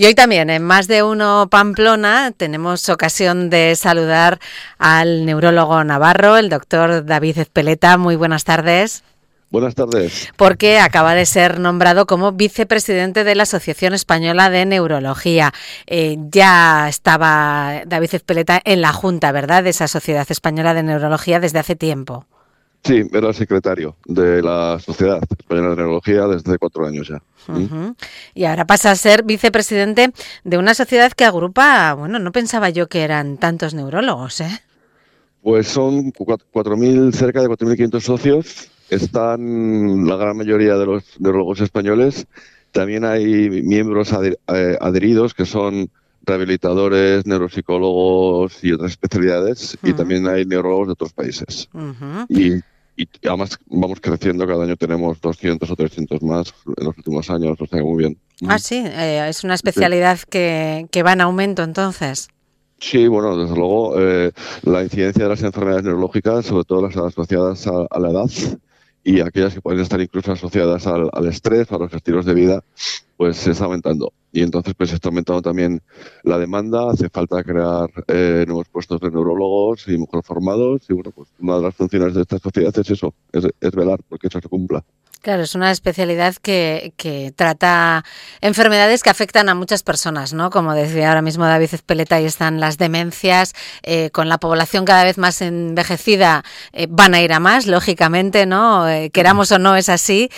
Y hoy también, en Más de Uno Pamplona, tenemos ocasión de saludar al neurólogo navarro, el doctor David Ezpeleta. Muy buenas tardes. Buenas tardes. Porque acaba de ser nombrado como vicepresidente de la Asociación Española de Neurología. Eh, ya estaba David Ezpeleta en la Junta, ¿verdad?, de esa Sociedad Española de Neurología desde hace tiempo. Sí, era secretario de la Sociedad Española de Neurología desde cuatro años ya. ¿Mm? Y ahora pasa a ser vicepresidente de una sociedad que agrupa, bueno, no pensaba yo que eran tantos neurólogos, ¿eh? Pues son 4.000, cerca de 4.500 socios. Están la gran mayoría de los neurólogos españoles. También hay miembros eh, adheridos que son rehabilitadores, neuropsicólogos y otras especialidades, y también hay neurólogos de otros países. y, además vamos creciendo, cada año tenemos 200 o 300 más en los últimos años, o sea, muy bien. Ah, sí, eh, es una especialidad que, que va en aumento entonces. Sí, bueno, desde luego eh, la incidencia de las enfermedades neurológicas, sobre todo las asociadas a, la edad y aquellas que pueden estar incluso asociadas al, al estrés, a los estilos de vida, pues se está aumentando y entonces pues está aumentando también la demanda, hace falta crear eh, nuevos puestos de neurólogos y mejor formados y bueno, pues una de las funciones de esta sociedad es eso, es, es velar porque eso se cumpla. Claro, es una especialidad que, que, trata enfermedades que afectan a muchas personas, ¿no? Como decía ahora mismo David Espeleta, ahí están las demencias, eh, con la población cada vez más envejecida eh, van a ir a más, lógicamente, ¿no? Eh, queramos o no es así.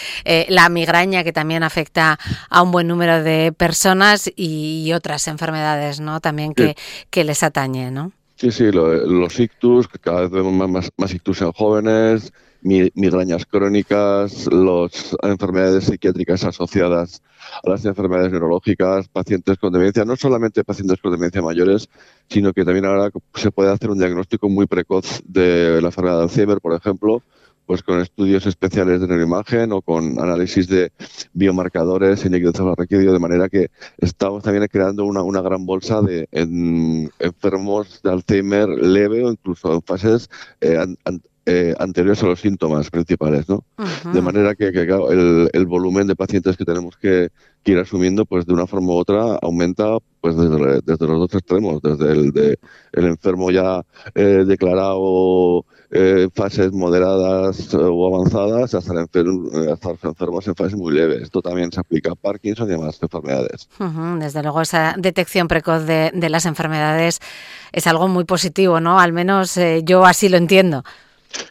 la migraña que también afecta a un buen número de personas y, otras enfermedades, ¿no? También que, que les atañe, ¿no? Sí, sí, los ictus, que cada vez vemos más, más ictus en jóvenes, migrañas crónicas, las enfermedades psiquiátricas asociadas a las enfermedades neurológicas, pacientes con demencia, no solamente pacientes con demencia mayores, sino que también ahora se puede hacer un diagnóstico muy precoz de la enfermedad de Alzheimer, por ejemplo, pues con estudios especiales de neuroimagen o con análisis de biomarcadores en requerido, de manera que estamos también creando una, una gran bolsa de enfermos de Alzheimer leve o incluso en fases eh, eh, anteriores a los síntomas principales, ¿no? De manera que, el, volumen de pacientes que tenemos que, ir asumiendo, pues de una forma u otra aumenta, pues desde, desde los dos extremos, desde el de el enfermo ya eh, declarado eh, fases moderadas o avanzadas hasta, los enfermos en fases muy leves. Esto también se aplica a Parkinson y demás enfermedades. Desde luego, esa detección precoz de, de, las enfermedades es algo muy positivo, ¿no? Al menos yo así lo entiendo.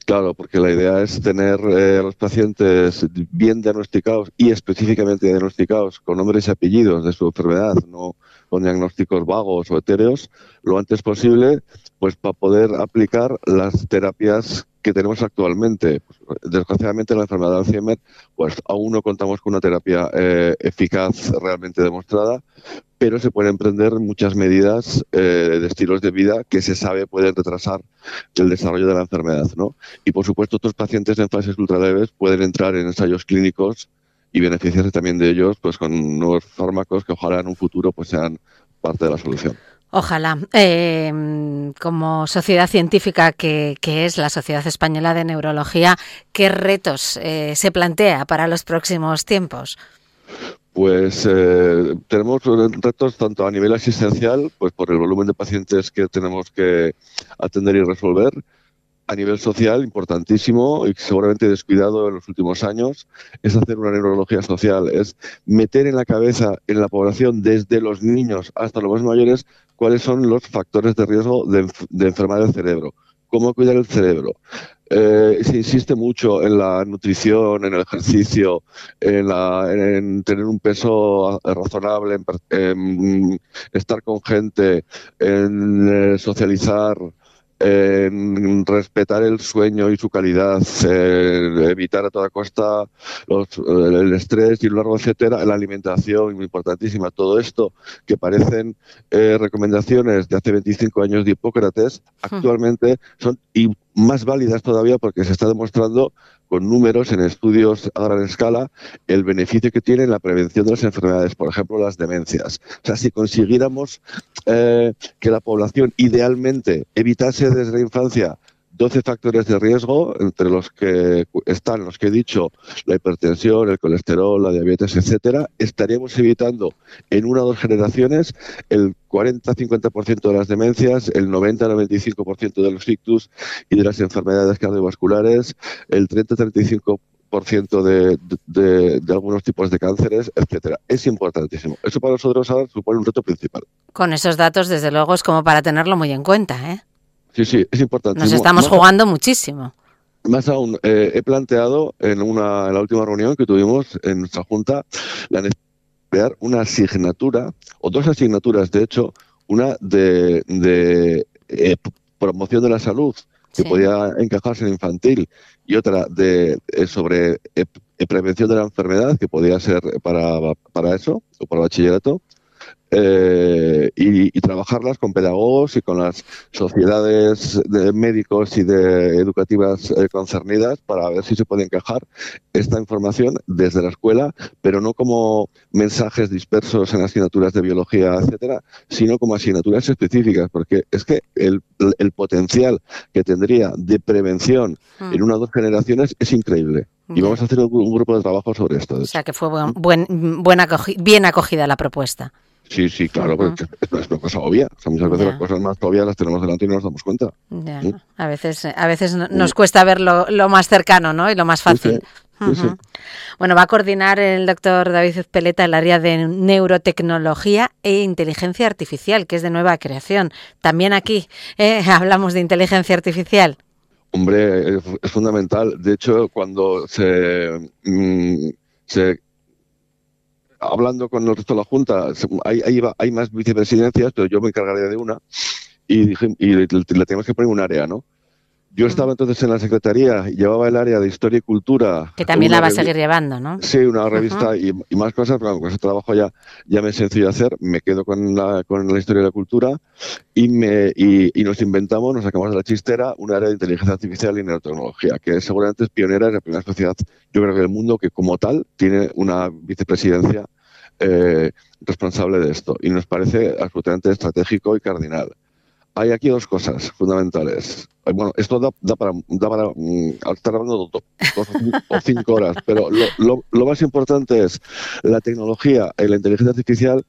Claro, porque la idea es tener eh, a los pacientes bien diagnosticados y específicamente diagnosticados con nombres y apellidos de su enfermedad, no con diagnósticos vagos o etéreos, lo antes posible, pues para poder aplicar las terapias que tenemos actualmente. Desgraciadamente la enfermedad de Alzheimer, pues aún no contamos con una terapia eh, eficaz realmente demostrada, pero se pueden emprender muchas medidas eh, de estilos de vida que se sabe pueden retrasar el desarrollo de la enfermedad. ¿no? Y por supuesto, estos pacientes en fases ultraleves pueden entrar en ensayos clínicos y beneficiarse también de ellos pues con nuevos fármacos que ojalá en un futuro pues sean parte de la solución. Ojalá. Eh, como sociedad científica que, es la Sociedad Española de Neurología, ¿qué retos eh, se plantea para los próximos tiempos? Pues eh, tenemos retos tanto a nivel asistencial, pues por el volumen de pacientes que tenemos que atender y resolver, a nivel social importantísimo y seguramente descuidado en los últimos años es hacer una neurología social, es meter en la cabeza en la población desde los niños hasta los más mayores cuáles son los factores de riesgo de, enfermar el cerebro, cómo cuidar el cerebro. Eh, se insiste mucho en la nutrición, en el ejercicio, en, tener un peso razonable, en, estar con gente, en eh, socializar, en respetar el sueño y su calidad, evitar a toda costa el estrés y lo largo, etcétera, la alimentación, muy importantísima. Todo esto que parecen eh, recomendaciones de hace 25 años de Hipócrates, hmm. actualmente son más válidas todavía porque se está demostrando con números en estudios a gran escala el beneficio que tiene en la prevención de las enfermedades, por ejemplo, las demencias. O sea, si consiguiéramos eh, que la población idealmente evitase desde la infancia 12 factores de riesgo, entre los que están los que he dicho, la hipertensión, el colesterol, la diabetes, etcétera, estaríamos evitando en una o dos generaciones el 40-50% de las demencias, el 90-95% de los ictus y de las enfermedades cardiovasculares, el 30-35% de, de, algunos tipos de cánceres, etcétera. Es importantísimo. Eso para nosotros ahora supone un reto principal. Con esos datos, desde luego, es como para tenerlo muy en cuenta, ¿eh? Sí, sí, es importante. Nos estamos más jugando muchísimo. Más aún, eh, he planteado en, una, en la última reunión que tuvimos en nuestra Junta la necesidad de crear una asignatura, o dos asignaturas, de hecho, una de, de eh, promoción de la salud, que sí. podía encajarse en infantil, y otra de eh, sobre eh, prevención de la enfermedad, que podía ser para, para eso, o para bachillerato, eh, y, y, trabajarlas con pedagogos y con las sociedades de médicos y de educativas eh, concernidas para ver si se puede encajar esta información desde la escuela, pero no como mensajes dispersos en asignaturas de biología, etcétera, sino como asignaturas específicas, porque es que el, el potencial que tendría de prevención mm. en una o dos generaciones es increíble. Y vamos a hacer un, un grupo de trabajo sobre esto. O sea, que fue buen, buen, buen acogi bien acogida la propuesta. Sí, sí, claro, uh -huh. es, es una cosa obvia. O sea, muchas veces yeah. las cosas más obvias las tenemos delante y no nos damos cuenta. Yeah. ¿Sí? A veces, a veces nos cuesta ver lo, lo, más cercano, ¿no? Y lo más fácil. Sí, sí. Uh -huh. Bueno, va a coordinar el doctor David Peleta el área de neurotecnología e inteligencia artificial, que es de nueva creación. También aquí eh, hablamos de inteligencia artificial. Hombre, es, es fundamental. De hecho, cuando se, mmm, se hablando con el resto de la Junta, hay, hay, más vicepresidencias, pero yo me encargaré de una, y, dije, y le, le tenemos que poner un área, ¿no? Yo estaba entonces en la Secretaría, llevaba el área de Historia y Cultura. Que también la va a seguir llevando, ¿no? Sí, una revista y, y, más cosas, pero con ese trabajo ya, ya me es sencillo hacer, me quedo con la, con la Historia y la Cultura y, me, y, y, nos inventamos, nos sacamos de la chistera un área de inteligencia artificial y neurotecnología, que seguramente es pionera, es la primera sociedad, yo creo que del mundo, que como tal tiene una vicepresidencia eh, responsable de esto y nos parece absolutamente estratégico y cardinal hay aquí dos cosas fundamentales. Bueno, esto da, para, da para um, estar hablando dos, o cinco horas, pero lo, lo, lo, más importante es la tecnología y la inteligencia artificial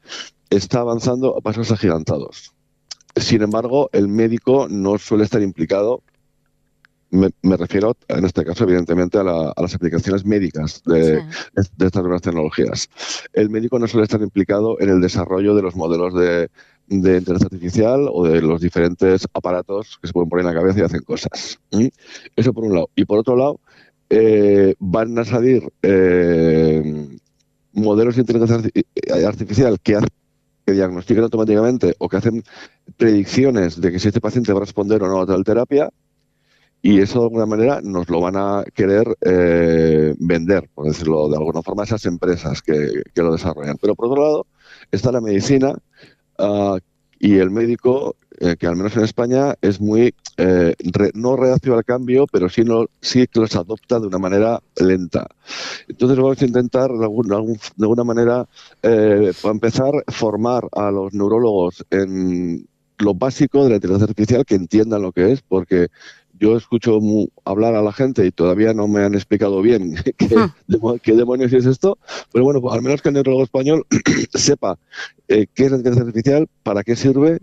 está avanzando a pasos agigantados. Sin embargo, el médico no suele estar implicado. Me, me refiero, en este caso, evidentemente, a, la, a las aplicaciones médicas de, sí. de, estas nuevas tecnologías. El médico no suele estar implicado en el desarrollo de los modelos de, de inteligencia artificial o de los diferentes aparatos que se pueden poner en la cabeza y hacen cosas. ¿Mm? Eso por un lado. Y por otro lado, eh, van a salir eh, modelos de inteligencia artificial que, hacen, que diagnostican automáticamente o que hacen predicciones de que si este paciente va a responder o no a tal terapia. Y eso de alguna manera nos lo van a querer eh, vender, por decirlo de alguna forma, esas empresas que, que lo desarrollan. Pero por otro lado está la medicina, Uh, y el médico, eh, que al menos en España es muy, eh, re, no reacio al cambio, pero sí, no, sí que los adopta de una manera lenta. Entonces vamos a intentar de, algún, de alguna manera, eh, para empezar, formar a los neurólogos en lo básico de la inteligencia artificial, que entiendan lo que es, porque yo escucho hablar a la gente y todavía no me han explicado bien qué, hmm. qué demonios es esto, pero bueno, pues al menos que el neurólogo español sepa eh, qué es la inteligencia artificial, para qué sirve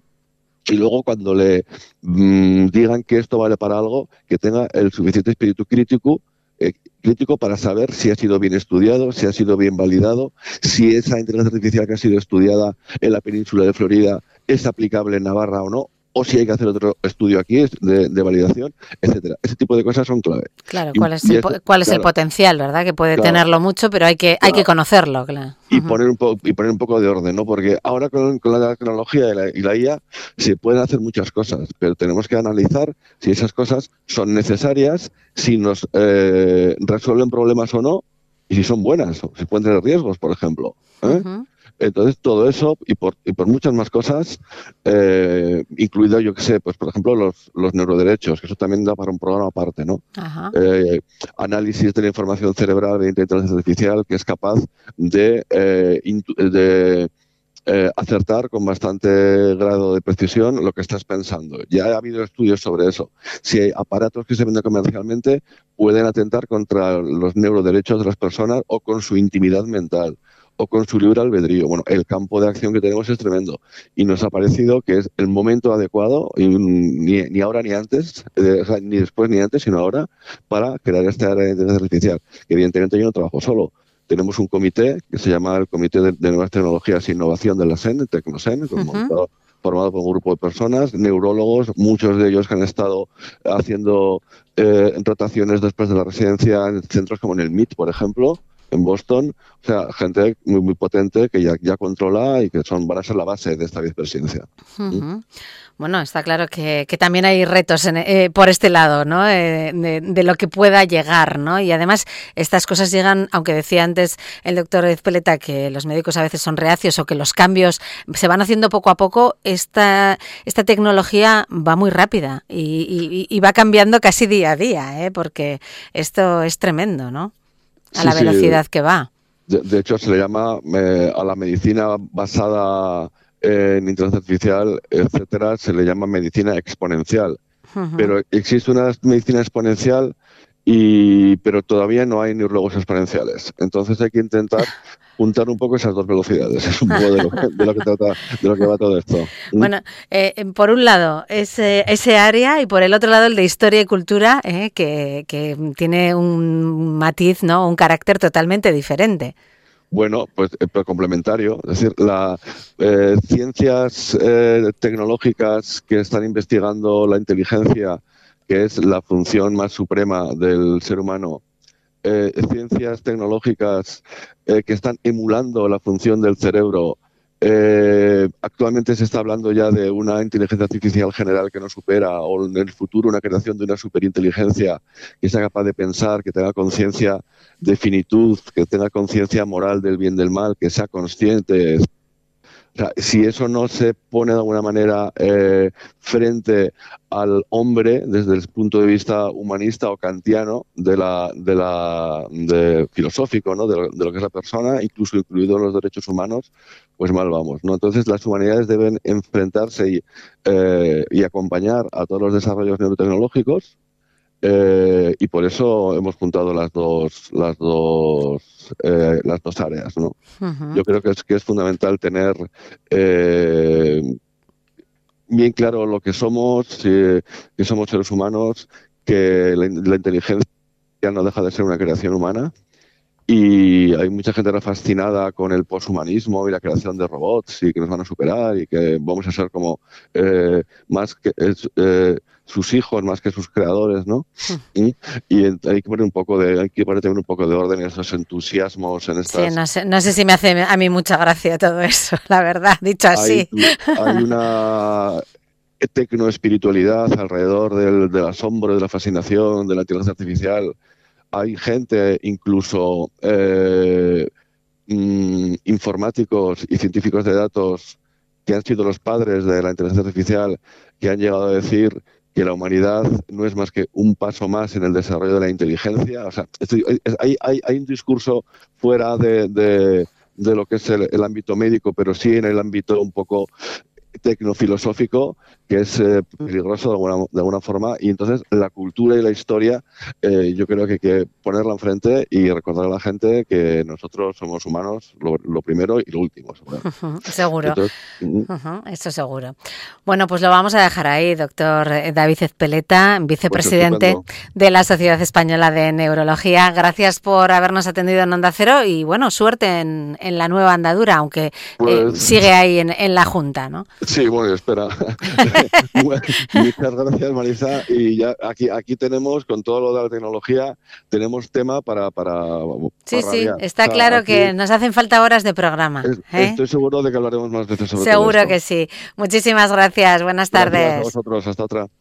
y luego cuando le mmm, digan que esto vale para algo, que tenga el suficiente espíritu crítico eh, crítico para saber si ha sido bien estudiado, si ha sido bien validado, si esa inteligencia artificial que ha sido estudiada en la península de Florida es aplicable en Navarra o no, o si hay que hacer otro estudio aquí de, de validación, etcétera. Ese tipo de cosas son clave. Claro, ¿cuál es, el, y cuál es claro, el potencial, verdad? Que puede claro, tenerlo mucho, pero hay que, claro. hay que conocerlo, claro. Y, uh -huh. poner un poco, y poner un poco de orden, ¿no? Porque ahora con, con la tecnología y la, y la, IA se pueden hacer muchas cosas, pero tenemos que analizar si esas cosas son necesarias, si nos eh, resuelven problemas o no, y si son buenas, o si pueden tener riesgos, por ejemplo. ¿eh? Uh -huh. Entonces, todo eso y por, y por muchas más cosas, eh, incluido, yo que sé, pues por ejemplo, los, los neuroderechos, que eso también da para un programa aparte, ¿no? Eh, análisis de la información cerebral de inteligencia artificial que es capaz de, eh, de eh, acertar con bastante grado de precisión lo que estás pensando. Ya ha habido estudios sobre eso. Si hay aparatos que se venden comercialmente pueden atentar contra los neuroderechos de las personas o con su intimidad mental o con su libre albedrío. Bueno, el campo de acción que tenemos es tremendo y nos ha parecido que es el momento adecuado, y ni, ni ahora ni antes, eh, ni después ni antes, sino ahora, para crear esta área de inteligencia artificial. Evidentemente yo no trabajo solo. Tenemos un comité que se llama el Comité de, Nuevas Tecnologías e Innovación de la SEN, Tecnosen, formado por un grupo de personas, neurólogos, muchos de ellos que han estado haciendo eh, rotaciones después de la residencia en centros como en el MIT, por ejemplo, en Boston, o sea, gente muy, muy potente que ya, ya controla y que son van a ser la base de esta vicepresidencia. Bueno, está claro que, también hay retos eh, por este lado, ¿no? Eh, de, lo que pueda llegar, ¿no? Y además estas cosas llegan, aunque decía antes el doctor Ezpeleta que los médicos a veces son reacios o que los cambios se van haciendo poco a poco, esta, esta tecnología va muy rápida y, y va cambiando casi día a día, ¿eh? Porque esto es tremendo, ¿no? A la velocidad que va. De, hecho, se le llama eh, a la medicina basada en inteligencia artificial, etcétera, se le llama medicina exponencial. Pero existe una medicina exponencial y pero todavía no hay neurólogos exponenciales. Entonces hay que intentar juntar un poco esas dos velocidades. Es un poco de lo, que, trata, de lo que va todo esto. ¿Mm? Bueno, eh, por un lado ese, ese área y por el otro lado el de historia y cultura, eh, que, que, tiene un matiz, ¿no? un carácter totalmente diferente. Bueno, pues, eh, pues complementario. Es decir, las ciencias tecnológicas que están investigando la inteligencia, que es la función más suprema del ser humano, eh, ciencias tecnológicas eh, que están emulando la función del cerebro. Eh, actualmente se está hablando ya de una inteligencia artificial general que no supera, o en el futuro una creación de una superinteligencia que sea capaz de pensar, que tenga conciencia de finitud, que tenga conciencia moral del bien del mal, que sea consciente, si eso no se pone de alguna manera eh, frente al hombre desde el punto de vista humanista o kantiano de la, de la de filosófico ¿no? de, lo, que es la persona, incluso incluidos los derechos humanos, pues mal vamos. ¿no? Entonces las humanidades deben enfrentarse y, eh, y acompañar a todos los desarrollos neurotecnológicos eh, y por eso hemos juntado las dos las dos eh, las dos áreas no yo creo que es que es fundamental tener eh, bien claro lo que somos que somos seres humanos que la, la, inteligencia no deja de ser una creación humana y hay mucha gente fascinada con el poshumanismo y la creación de robots y que nos van a superar y que vamos a ser como más que sus hijos más que sus creadores, ¿no? Hmm. Y, hay que poner un poco de, hay que poner también un poco de orden en esos entusiasmos, en estas. Sí, no sé, no sé si me hace a mí mucha gracia todo eso, la verdad, dicho así. Hay, una tecnoespiritualidad alrededor del, del, asombro, de la fascinación, de la inteligencia artificial. Hay gente, incluso eh, mm, informáticos y científicos de datos, que han sido los padres de la inteligencia artificial, que han llegado a decir que la humanidad no es más que un paso más en el desarrollo de la inteligencia. O sea, hay, hay, hay, un discurso fuera de, lo que es el, ámbito médico, pero sí en el ámbito un poco tecnofilosófico que es eh, peligroso de alguna, de alguna, forma y entonces la cultura y la historia eh, yo creo que hay que ponerla enfrente y recordar a la gente que nosotros somos humanos lo, primero y lo último. seguro. Mm. eso seguro. Bueno, pues lo vamos a dejar ahí, doctor David Ezpeleta, vicepresidente pues de la Sociedad Española de Neurología. Gracias por habernos atendido en Onda Cero y bueno, suerte en, en la nueva andadura, aunque eh, pues sigue ahí en, en la Junta, ¿no? Sí, bueno, espera. Muchas gracias, Marisa. Y ya aquí, aquí tenemos, con todo lo de la tecnología, tenemos tema para. para sí, sí, está claro que nos hacen falta horas de programa. ¿eh? Estoy seguro de que hablaremos más veces sobre Seguro que sí. Muchísimas gracias. Buenas tardes. Gracias a vosotros. Hasta otra.